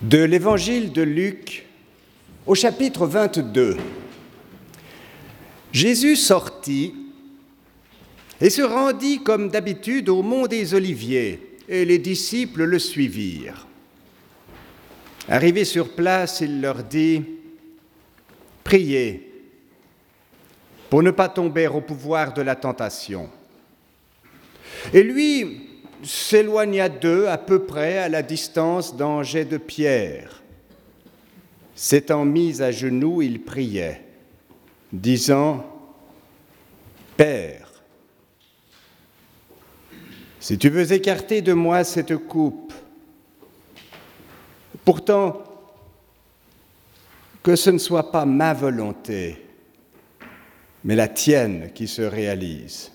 De l'évangile de Luc au chapitre 22. Jésus sortit et se rendit comme d'habitude au mont des Oliviers, et les disciples le suivirent. Arrivé sur place, il leur dit, Priez pour ne pas tomber au pouvoir de la tentation. Et lui, s'éloigna d'eux à peu près à la distance d'un jet de pierre. S'étant mis à genoux, il priait, disant, Père, si tu veux écarter de moi cette coupe, pourtant que ce ne soit pas ma volonté, mais la tienne qui se réalise.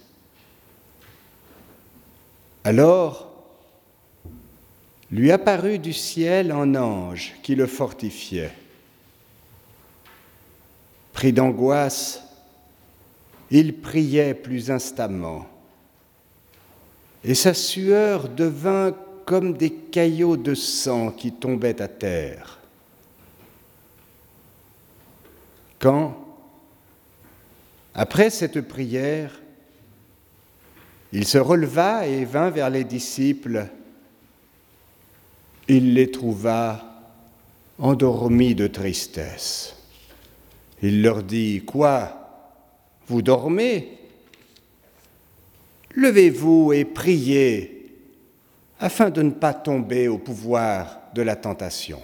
Alors lui apparut du ciel un ange qui le fortifiait. Pris d'angoisse, il priait plus instamment, et sa sueur devint comme des caillots de sang qui tombaient à terre. Quand, après cette prière, il se releva et vint vers les disciples. Il les trouva endormis de tristesse. Il leur dit, Quoi? Vous dormez? Levez-vous et priez afin de ne pas tomber au pouvoir de la tentation.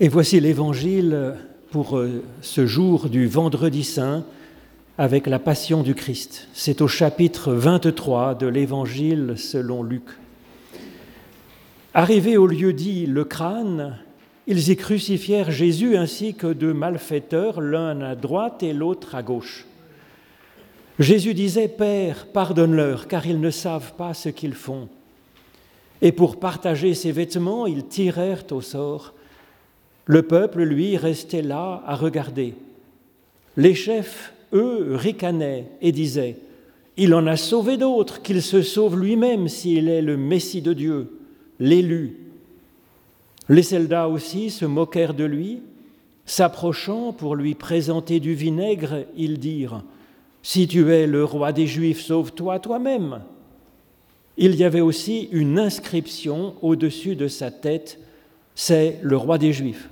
Et voici l'évangile pour euh, ce jour du vendredi saint avec la passion du Christ. C'est au chapitre 23 de l'Évangile selon Luc. Arrivés au lieu dit le crâne, ils y crucifièrent Jésus ainsi que deux malfaiteurs, l'un à droite et l'autre à gauche. Jésus disait, Père, pardonne-leur, car ils ne savent pas ce qu'ils font. Et pour partager ses vêtements, ils tirèrent au sort. Le peuple, lui, restait là à regarder. Les chefs, eux, ricanaient et disaient, Il en a sauvé d'autres, qu'il se sauve lui-même s'il est le Messie de Dieu, l'élu. Les soldats aussi se moquèrent de lui. S'approchant pour lui présenter du vinaigre, ils dirent, si tu es le roi des Juifs, sauve-toi toi-même. Il y avait aussi une inscription au-dessus de sa tête, c'est le roi des Juifs.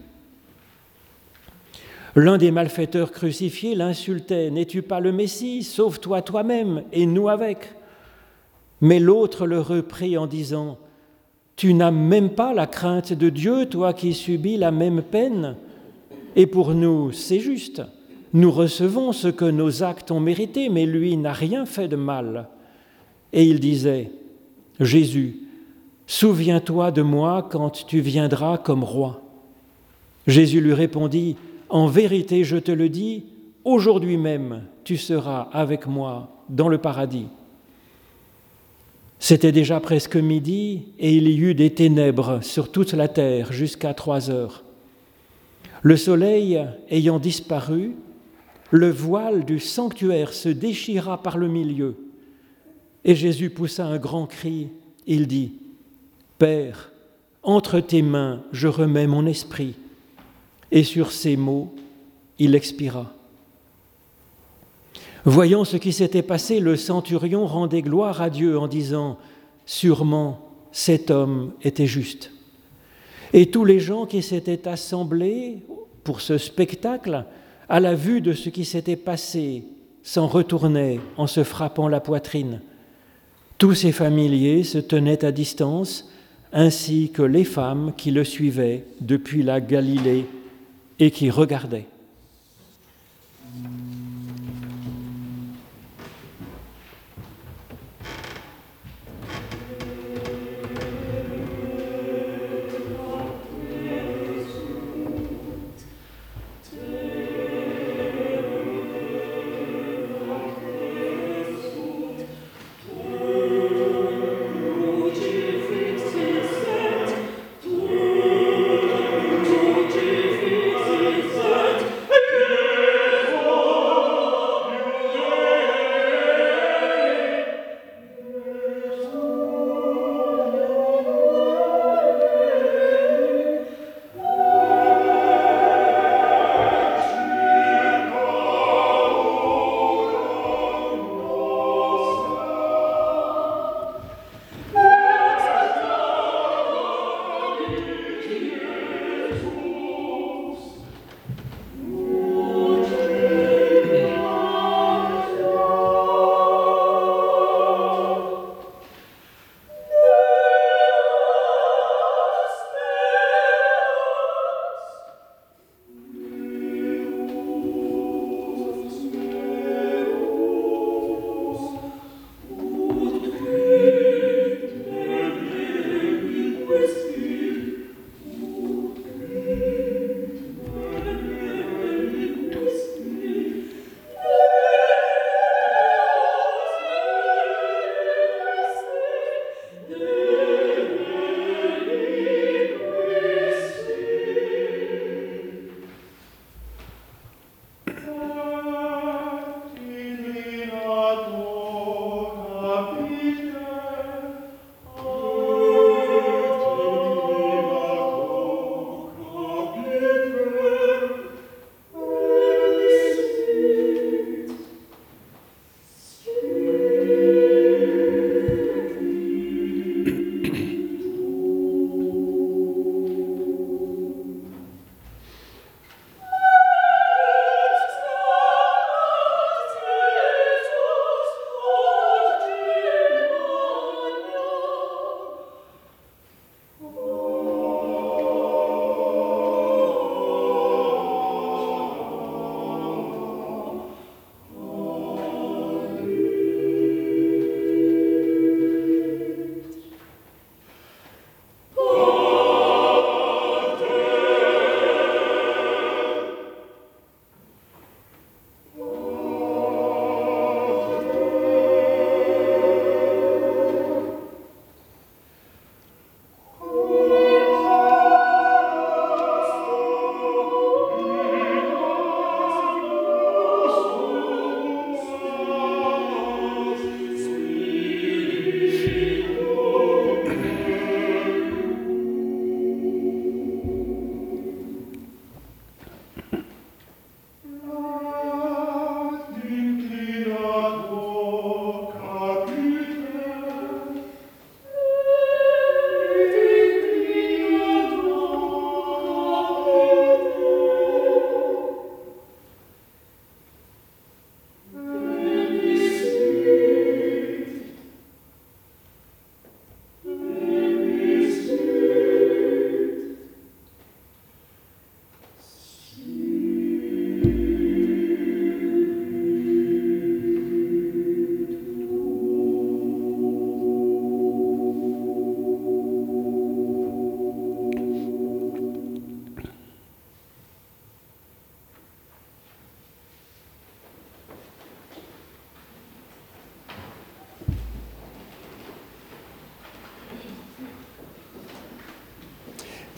L'un des malfaiteurs crucifiés l'insultait, N'es-tu pas le Messie? Sauve-toi toi-même et nous avec. Mais l'autre le reprit en disant, Tu n'as même pas la crainte de Dieu, toi qui subis la même peine, et pour nous c'est juste. Nous recevons ce que nos actes ont mérité, mais lui n'a rien fait de mal. Et il disait, Jésus, souviens-toi de moi quand tu viendras comme roi. Jésus lui répondit, En vérité, je te le dis, aujourd'hui même, tu seras avec moi dans le paradis. C'était déjà presque midi et il y eut des ténèbres sur toute la terre jusqu'à trois heures. Le soleil ayant disparu, le voile du sanctuaire se déchira par le milieu. Et Jésus poussa un grand cri. Il dit, Père, entre tes mains je remets mon esprit. Et sur ces mots, il expira. Voyant ce qui s'était passé, le centurion rendait gloire à Dieu en disant, Sûrement cet homme était juste. Et tous les gens qui s'étaient assemblés pour ce spectacle à la vue de ce qui s'était passé, s'en retournait en se frappant la poitrine. Tous ses familiers se tenaient à distance, ainsi que les femmes qui le suivaient depuis la Galilée et qui regardaient.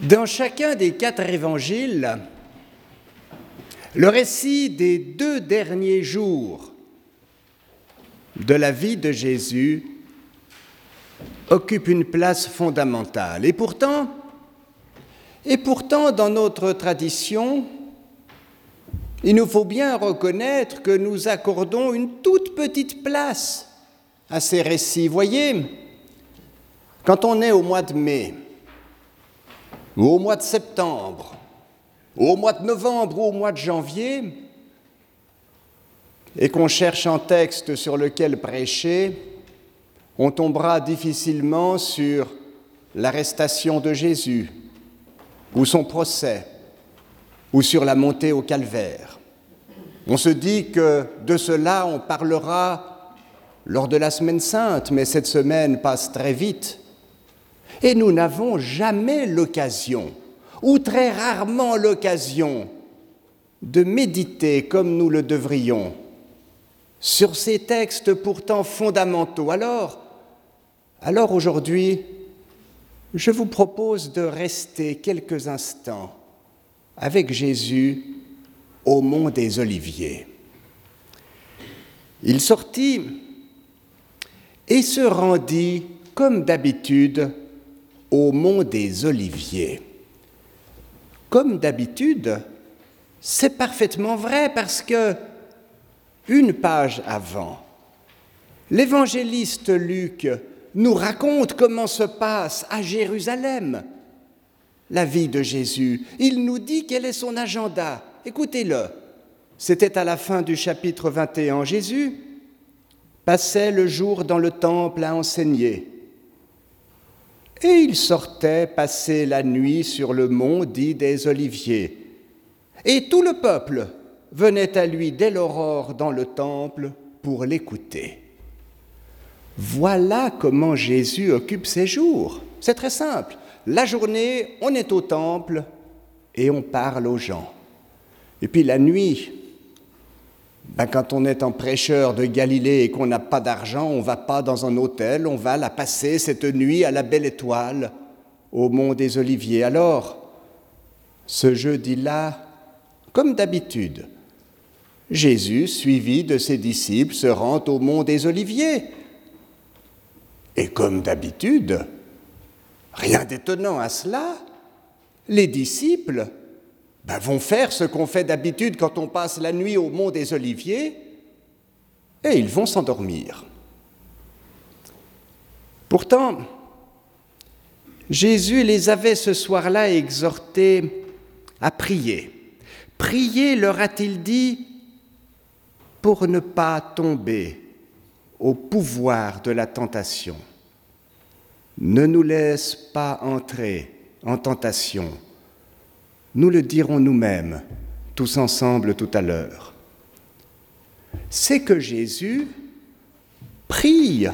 Dans chacun des quatre évangiles, le récit des deux derniers jours de la vie de Jésus occupe une place fondamentale. Et pourtant, dans notre tradition, il nous faut bien reconnaître que nous accordons une toute petite place à ces récits. Voyez, quand on est au mois de mai, ou au mois de septembre, ou au mois de novembre, ou au mois de janvier, et qu'on cherche un texte sur lequel prêcher, on tombera difficilement sur l'arrestation de Jésus, ou son procès, ou sur la montée au calvaire. On se dit que de cela on parlera lors de la semaine sainte, mais cette semaine passe très vite. Et nous n'avons jamais l'occasion, ou très rarement l'occasion, de méditer comme nous le devrions sur ces textes pourtant fondamentaux. Alors, alors aujourd'hui, je vous propose de rester quelques instants avec Jésus au mont des Oliviers. Il sortit et se rendit, comme d'habitude, au mont des Oliviers. Comme d'habitude, c'est parfaitement vrai parce que, une page avant, l'évangéliste Luc nous raconte comment se passe à Jérusalem la vie de Jésus. Il nous dit quel est son agenda. Écoutez-le. C'était à la fin du chapitre 21. Jésus passait le jour dans le temple à enseigner. Et il sortait passer la nuit sur le mont dit des Oliviers. Et tout le peuple venait à lui dès l'aurore dans le temple pour l'écouter. Voilà comment Jésus occupe ses jours. C'est très simple. La journée, on est au temple et on parle aux gens. Et puis la nuit, ben, quand on est en prêcheur de Galilée et qu'on n'a pas d'argent, on ne va pas dans un hôtel, on va la passer cette nuit à la belle étoile au mont des Oliviers. Alors, ce jeudi-là, comme d'habitude, Jésus, suivi de ses disciples, se rend au mont des Oliviers. Et comme d'habitude, Rien d'étonnant à cela. Les disciples ben, vont faire ce qu'on fait d'habitude quand on passe la nuit au mont des Oliviers, et ils vont s'endormir. Pourtant, Jésus les avait ce soir-là exhortés à prier. Prier, leur a-t-il dit, pour ne pas tomber au pouvoir de la tentation. Ne nous laisse pas entrer en tentation. Nous le dirons nous-mêmes, tous ensemble tout à l'heure. C'est que Jésus prie.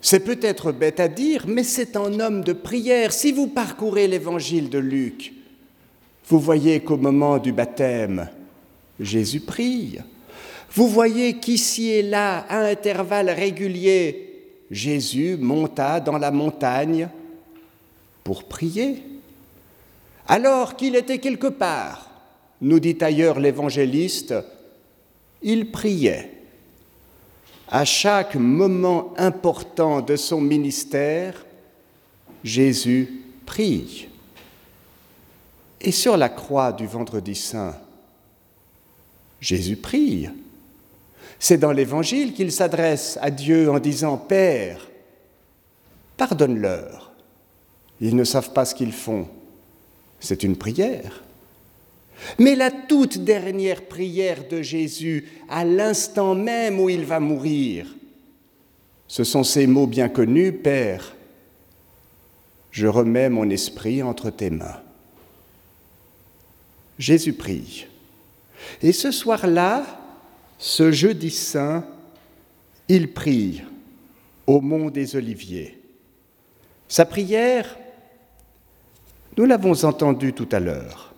C'est peut-être bête à dire, mais c'est un homme de prière. Si vous parcourez l'évangile de Luc, vous voyez qu'au moment du baptême, Jésus prie. Vous voyez qu'ici et là, à intervalles réguliers, Jésus monta dans la montagne pour prier. Alors qu'il était quelque part, nous dit ailleurs l'évangéliste, il priait. À chaque moment important de son ministère, Jésus prie. Et sur la croix du vendredi saint, Jésus prie. C'est dans l'Évangile qu'il s'adresse à Dieu en disant Père, pardonne-leur. Ils ne savent pas ce qu'ils font. C'est une prière. Mais la toute dernière prière de Jésus, à l'instant même où il va mourir, ce sont ces mots bien connus, Père, je remets mon esprit entre tes mains. Jésus prie. Et ce soir-là, ce jeudi saint, il prie au mont des Oliviers. Sa prière, nous l'avons entendu tout à l'heure.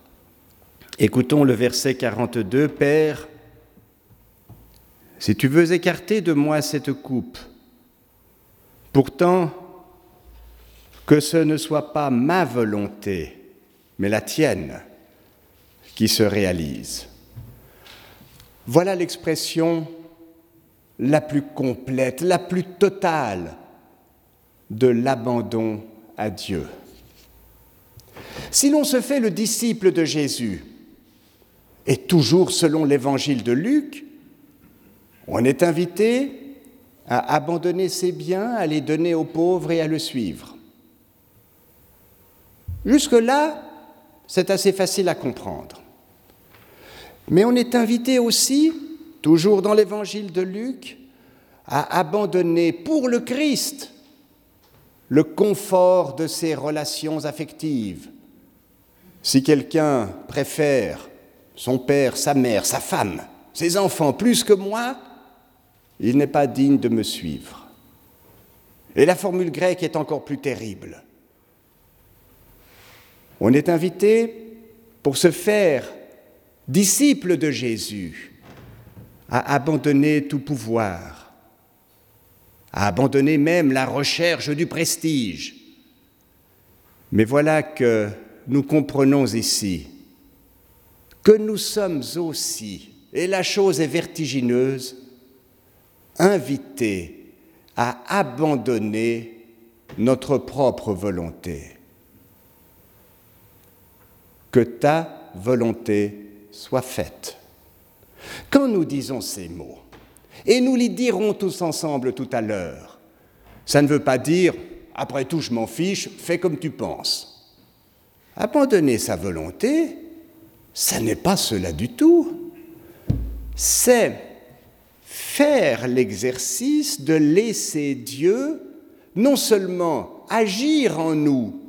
Écoutons le verset 42, Père, si tu veux écarter de moi cette coupe, pourtant que ce ne soit pas ma volonté, mais la tienne qui se réalise. Voilà l'expression la plus complète, la plus totale de l'abandon à Dieu. Si l'on se fait le disciple de Jésus, et toujours selon l'évangile de Luc, on est invité à abandonner ses biens, à les donner aux pauvres et à le suivre. Jusque-là, c'est assez facile à comprendre. Mais on est invité aussi, toujours dans l'évangile de Luc, à abandonner pour le Christ le confort de ses relations affectives. Si quelqu'un préfère son père, sa mère, sa femme, ses enfants plus que moi, il n'est pas digne de me suivre. Et la formule grecque est encore plus terrible. On est invité pour se faire disciple de Jésus à abandonner tout pouvoir, à abandonner même la recherche du prestige. Mais voilà que nous comprenons ici que nous sommes aussi, et la chose est vertigineuse, invités à abandonner notre propre volonté. Que ta volonté soit faite. Quand nous disons ces mots, et nous les dirons tous ensemble tout à l'heure, ça ne veut pas dire, après tout je m'en fiche, fais comme tu penses. Abandonner sa volonté, ça n'est pas cela du tout. C'est faire l'exercice de laisser Dieu non seulement agir en nous,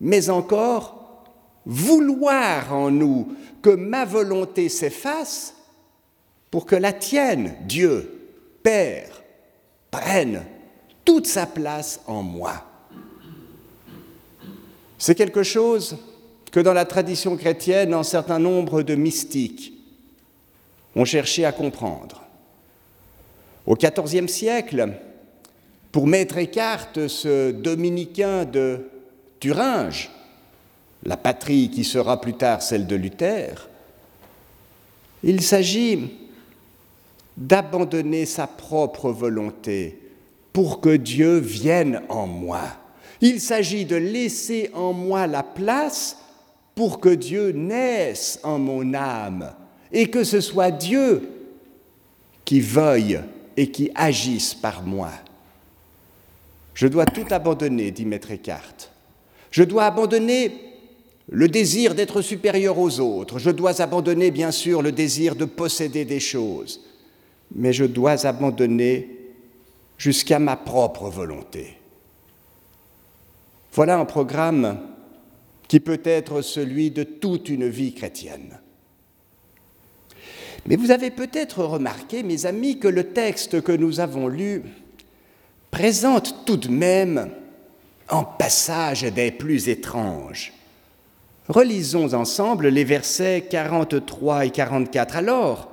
mais encore vouloir en nous que ma volonté s'efface pour que la tienne, Dieu, Père, prenne toute sa place en moi. C'est quelque chose que dans la tradition chrétienne, un certain nombre de mystiques ont cherché à comprendre. Au XIVe siècle, pour mettre écarte ce dominicain de Thuringe, la patrie qui sera plus tard celle de Luther, il s'agit d'abandonner sa propre volonté pour que Dieu vienne en moi. Il s'agit de laisser en moi la place pour que Dieu naisse en mon âme et que ce soit Dieu qui veuille et qui agisse par moi. Je dois tout abandonner, dit Maître Eckhart. Je dois abandonner le désir d'être supérieur aux autres. Je dois abandonner, bien sûr, le désir de posséder des choses. Mais je dois abandonner jusqu'à ma propre volonté. Voilà un programme qui peut être celui de toute une vie chrétienne. Mais vous avez peut-être remarqué, mes amis, que le texte que nous avons lu présente tout de même un passage des plus étranges. Relisons ensemble les versets 43 et 44. Alors,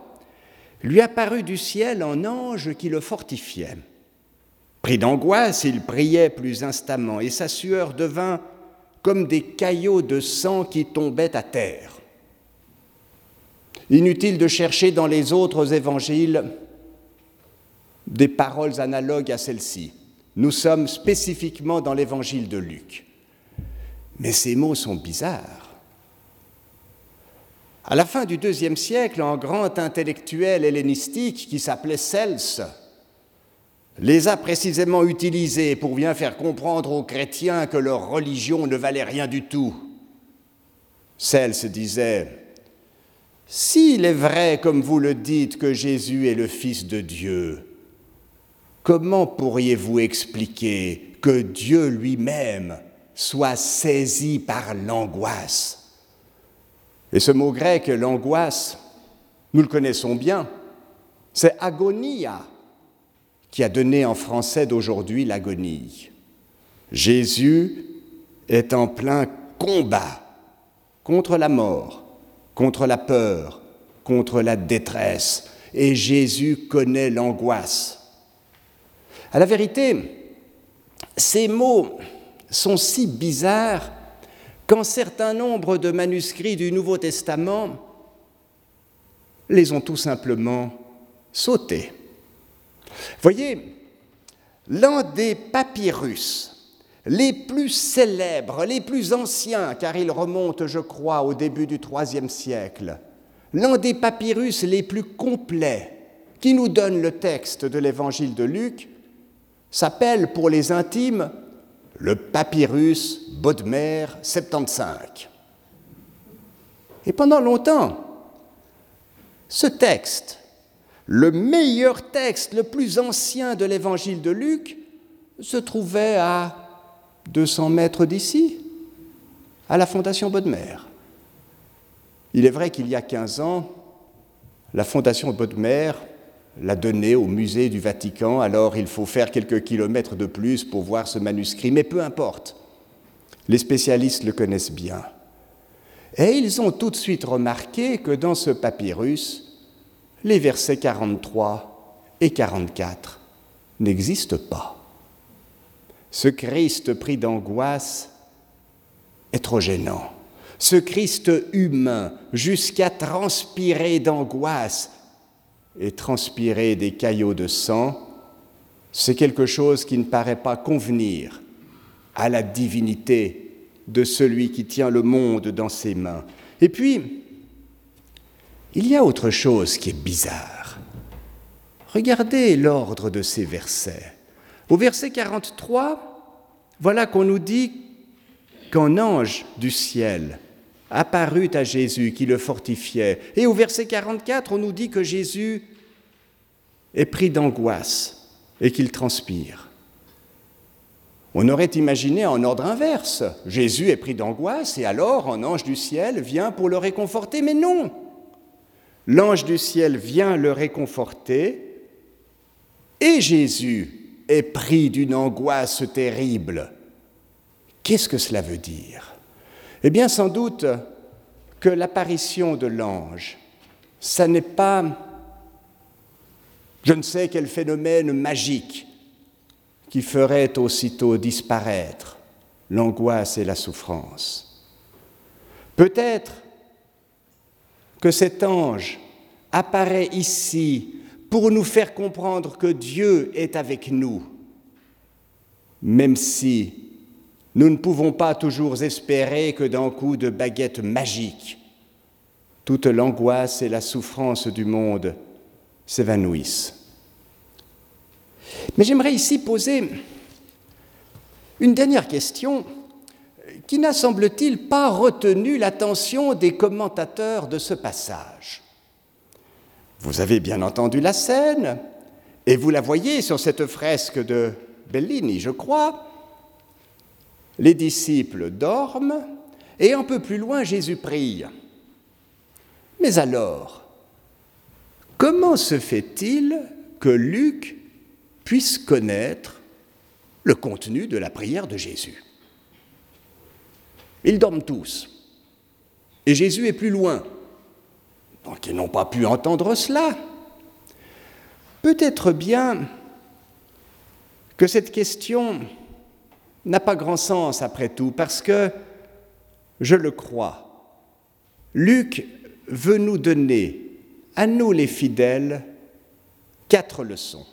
lui apparut du ciel un ange qui le fortifiait. D'angoisse, il priait plus instamment, et sa sueur devint comme des caillots de sang qui tombaient à terre. Inutile de chercher dans les autres évangiles des paroles analogues à celles-ci. Nous sommes spécifiquement dans l'évangile de Luc. Mais ces mots sont bizarres. À la fin du deuxième siècle, un grand intellectuel hellénistique qui s'appelait Cels les a précisément utilisés pour bien faire comprendre aux chrétiens que leur religion ne valait rien du tout. Celle se disait, S'il est vrai, comme vous le dites, que Jésus est le Fils de Dieu, comment pourriez-vous expliquer que Dieu lui-même soit saisi par l'angoisse? Et ce mot grec, l'angoisse, nous le connaissons bien, c'est agonia qui a donné en français d'aujourd'hui l'agonie. Jésus est en plein combat contre la mort, contre la peur, contre la détresse, et Jésus connaît l'angoisse. À la vérité, ces mots sont si bizarres qu'un certain nombre de manuscrits du Nouveau Testament les ont tout simplement sautés. Voyez, l'un des papyrus les plus célèbres, les plus anciens, car ils remontent, je crois, au début du IIIe siècle, l'un des papyrus les plus complets qui nous donne le texte de l'évangile de Luc s'appelle pour les intimes le papyrus Bodmer 75. Et pendant longtemps, ce texte, le meilleur texte, le plus ancien de l'évangile de Luc, se trouvait à 200 mètres d'ici, à la Fondation Bodmer. Il est vrai qu'il y a 15 ans, la Fondation Bodmer l'a donné au musée du Vatican, alors il faut faire quelques kilomètres de plus pour voir ce manuscrit, mais peu importe. Les spécialistes le connaissent bien. Et ils ont tout de suite remarqué que dans ce papyrus, les versets 43 et 44 n'existent pas. Ce Christ pris d'angoisse est trop gênant. Ce Christ humain, jusqu'à transpirer d'angoisse, et transpirer des caillots de sang, c'est quelque chose qui ne paraît pas convenir à la divinité de celui qui tient le monde dans ses mains. Et puis, il y a autre chose qui est bizarre. Regardez l'ordre de ces versets. Au verset 43, voilà qu'on nous dit qu'un ange du ciel apparut à Jésus qui le fortifiait. Et au verset 44, on nous dit que Jésus est pris d'angoisse et qu'il transpire. On aurait imaginé en ordre inverse. Jésus est pris d'angoisse et alors un ange du ciel vient pour le réconforter, mais non. L'ange du ciel vient le réconforter et Jésus est pris d'une angoisse terrible. Qu'est-ce que cela veut dire? Eh bien, sans doute que l'apparition de l'ange, ça n'est pas je ne sais quel phénomène magique qui ferait aussitôt disparaître l'angoisse et la souffrance. Peut-être que cet ange apparaît ici pour nous faire comprendre que Dieu est avec nous, même si nous ne pouvons pas toujours espérer que d'un coup de baguette magique, toute l'angoisse et la souffrance du monde s'évanouissent. Mais j'aimerais ici poser une dernière question qui n'a, semble-t-il, pas retenu l'attention des commentateurs de ce passage. Vous avez bien entendu la scène, et vous la voyez sur cette fresque de Bellini, je crois, les disciples dorment et un peu plus loin Jésus prie. Mais alors, comment se fait-il que Luc puisse connaître le contenu de la prière de Jésus? Ils dorment tous. Et Jésus est plus loin. Donc ils n'ont pas pu entendre cela. Peut-être bien que cette question n'a pas grand sens après tout, parce que, je le crois, Luc veut nous donner, à nous les fidèles, quatre leçons.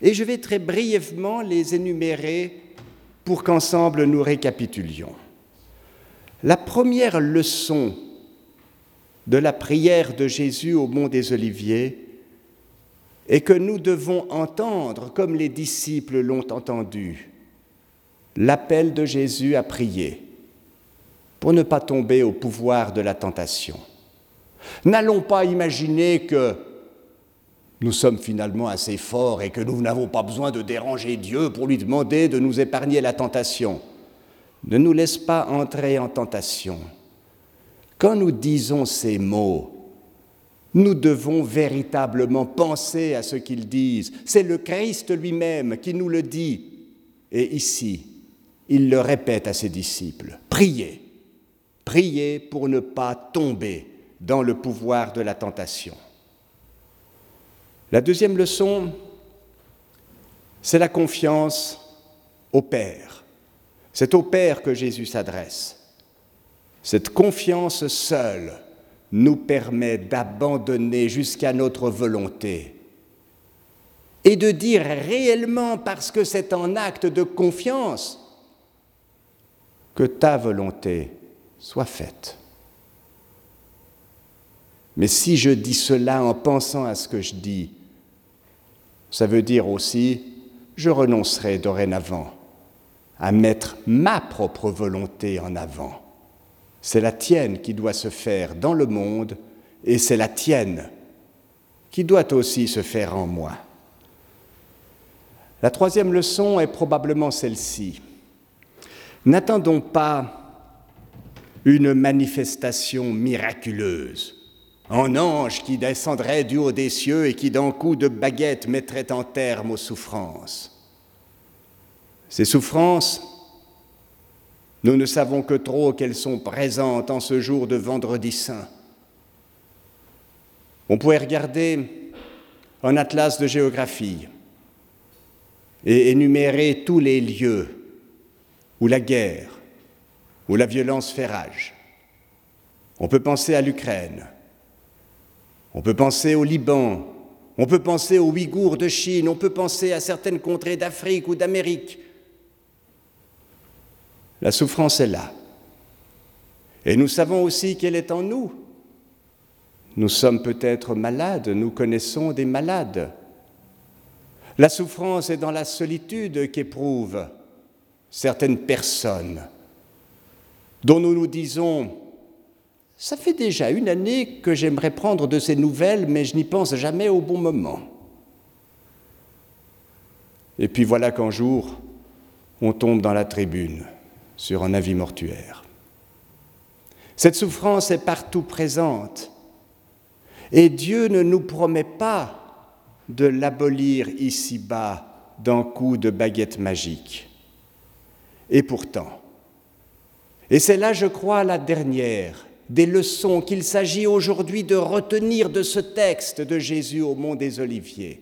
Et je vais très brièvement les énumérer pour qu'ensemble nous récapitulions. La première leçon de la prière de Jésus au mont des Oliviers est que nous devons entendre, comme les disciples l'ont entendu, l'appel de Jésus à prier pour ne pas tomber au pouvoir de la tentation. N'allons pas imaginer que nous sommes finalement assez forts et que nous n'avons pas besoin de déranger Dieu pour lui demander de nous épargner la tentation. Ne nous laisse pas entrer en tentation. Quand nous disons ces mots, nous devons véritablement penser à ce qu'ils disent. C'est le Christ lui-même qui nous le dit. Et ici, il le répète à ses disciples, priez, priez pour ne pas tomber dans le pouvoir de la tentation. La deuxième leçon, c'est la confiance au Père. C'est au Père que Jésus s'adresse. Cette confiance seule nous permet d'abandonner jusqu'à notre volonté et de dire réellement, parce que c'est un acte de confiance, que ta volonté soit faite. Mais si je dis cela en pensant à ce que je dis, ça veut dire aussi, je renoncerai dorénavant à mettre ma propre volonté en avant. C'est la tienne qui doit se faire dans le monde et c'est la tienne qui doit aussi se faire en moi. La troisième leçon est probablement celle-ci. N'attendons pas une manifestation miraculeuse, un ange qui descendrait du haut des cieux et qui d'un coup de baguette mettrait en terme aux souffrances. Ces souffrances, nous ne savons que trop qu'elles sont présentes en ce jour de vendredi saint. On pourrait regarder un atlas de géographie et énumérer tous les lieux où la guerre, où la violence fait rage. On peut penser à l'Ukraine, on peut penser au Liban, on peut penser aux Ouïghours de Chine, on peut penser à certaines contrées d'Afrique ou d'Amérique. La souffrance est là. Et nous savons aussi qu'elle est en nous. Nous sommes peut-être malades, nous connaissons des malades. La souffrance est dans la solitude qu'éprouvent certaines personnes dont nous nous disons ça fait déjà une année que j'aimerais prendre de ces nouvelles, mais je n'y pense jamais au bon moment. Et puis voilà qu'un jour, on tombe dans la tribune sur un avis mortuaire. Cette souffrance est partout présente. Et Dieu ne nous promet pas de l'abolir ici-bas d'un coup de baguette magique. Et pourtant, et c'est là, je crois, la dernière des leçons qu'il s'agit aujourd'hui de retenir de ce texte de Jésus au mont des Oliviers.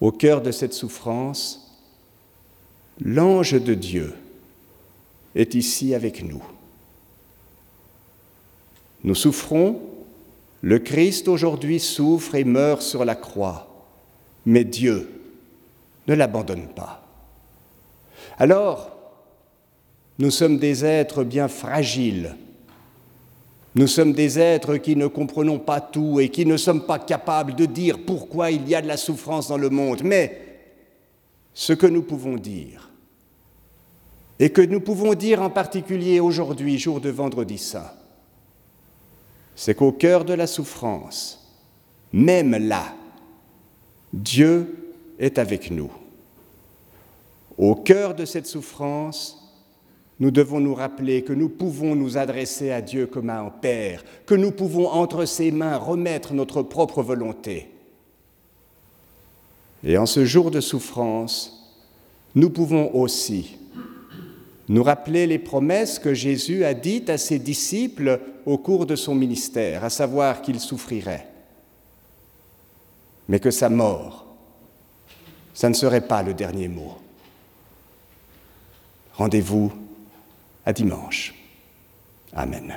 Au cœur de cette souffrance, l'ange de Dieu est ici avec nous. Nous souffrons, le Christ aujourd'hui souffre et meurt sur la croix, mais Dieu ne l'abandonne pas. Alors, nous sommes des êtres bien fragiles. Nous sommes des êtres qui ne comprenons pas tout et qui ne sommes pas capables de dire pourquoi il y a de la souffrance dans le monde. Mais ce que nous pouvons dire, et que nous pouvons dire en particulier aujourd'hui, jour de vendredi saint, c'est qu'au cœur de la souffrance, même là, Dieu est avec nous. Au cœur de cette souffrance, nous devons nous rappeler que nous pouvons nous adresser à Dieu comme à un Père, que nous pouvons entre ses mains remettre notre propre volonté. Et en ce jour de souffrance, nous pouvons aussi nous rappeler les promesses que Jésus a dites à ses disciples au cours de son ministère, à savoir qu'il souffrirait, mais que sa mort, ça ne serait pas le dernier mot. Rendez-vous à dimanche. Amen.